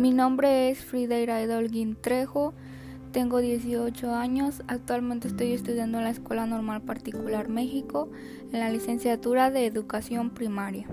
Mi nombre es Frida Iraida Trejo, tengo 18 años, actualmente estoy estudiando en la Escuela Normal Particular México en la licenciatura de Educación Primaria.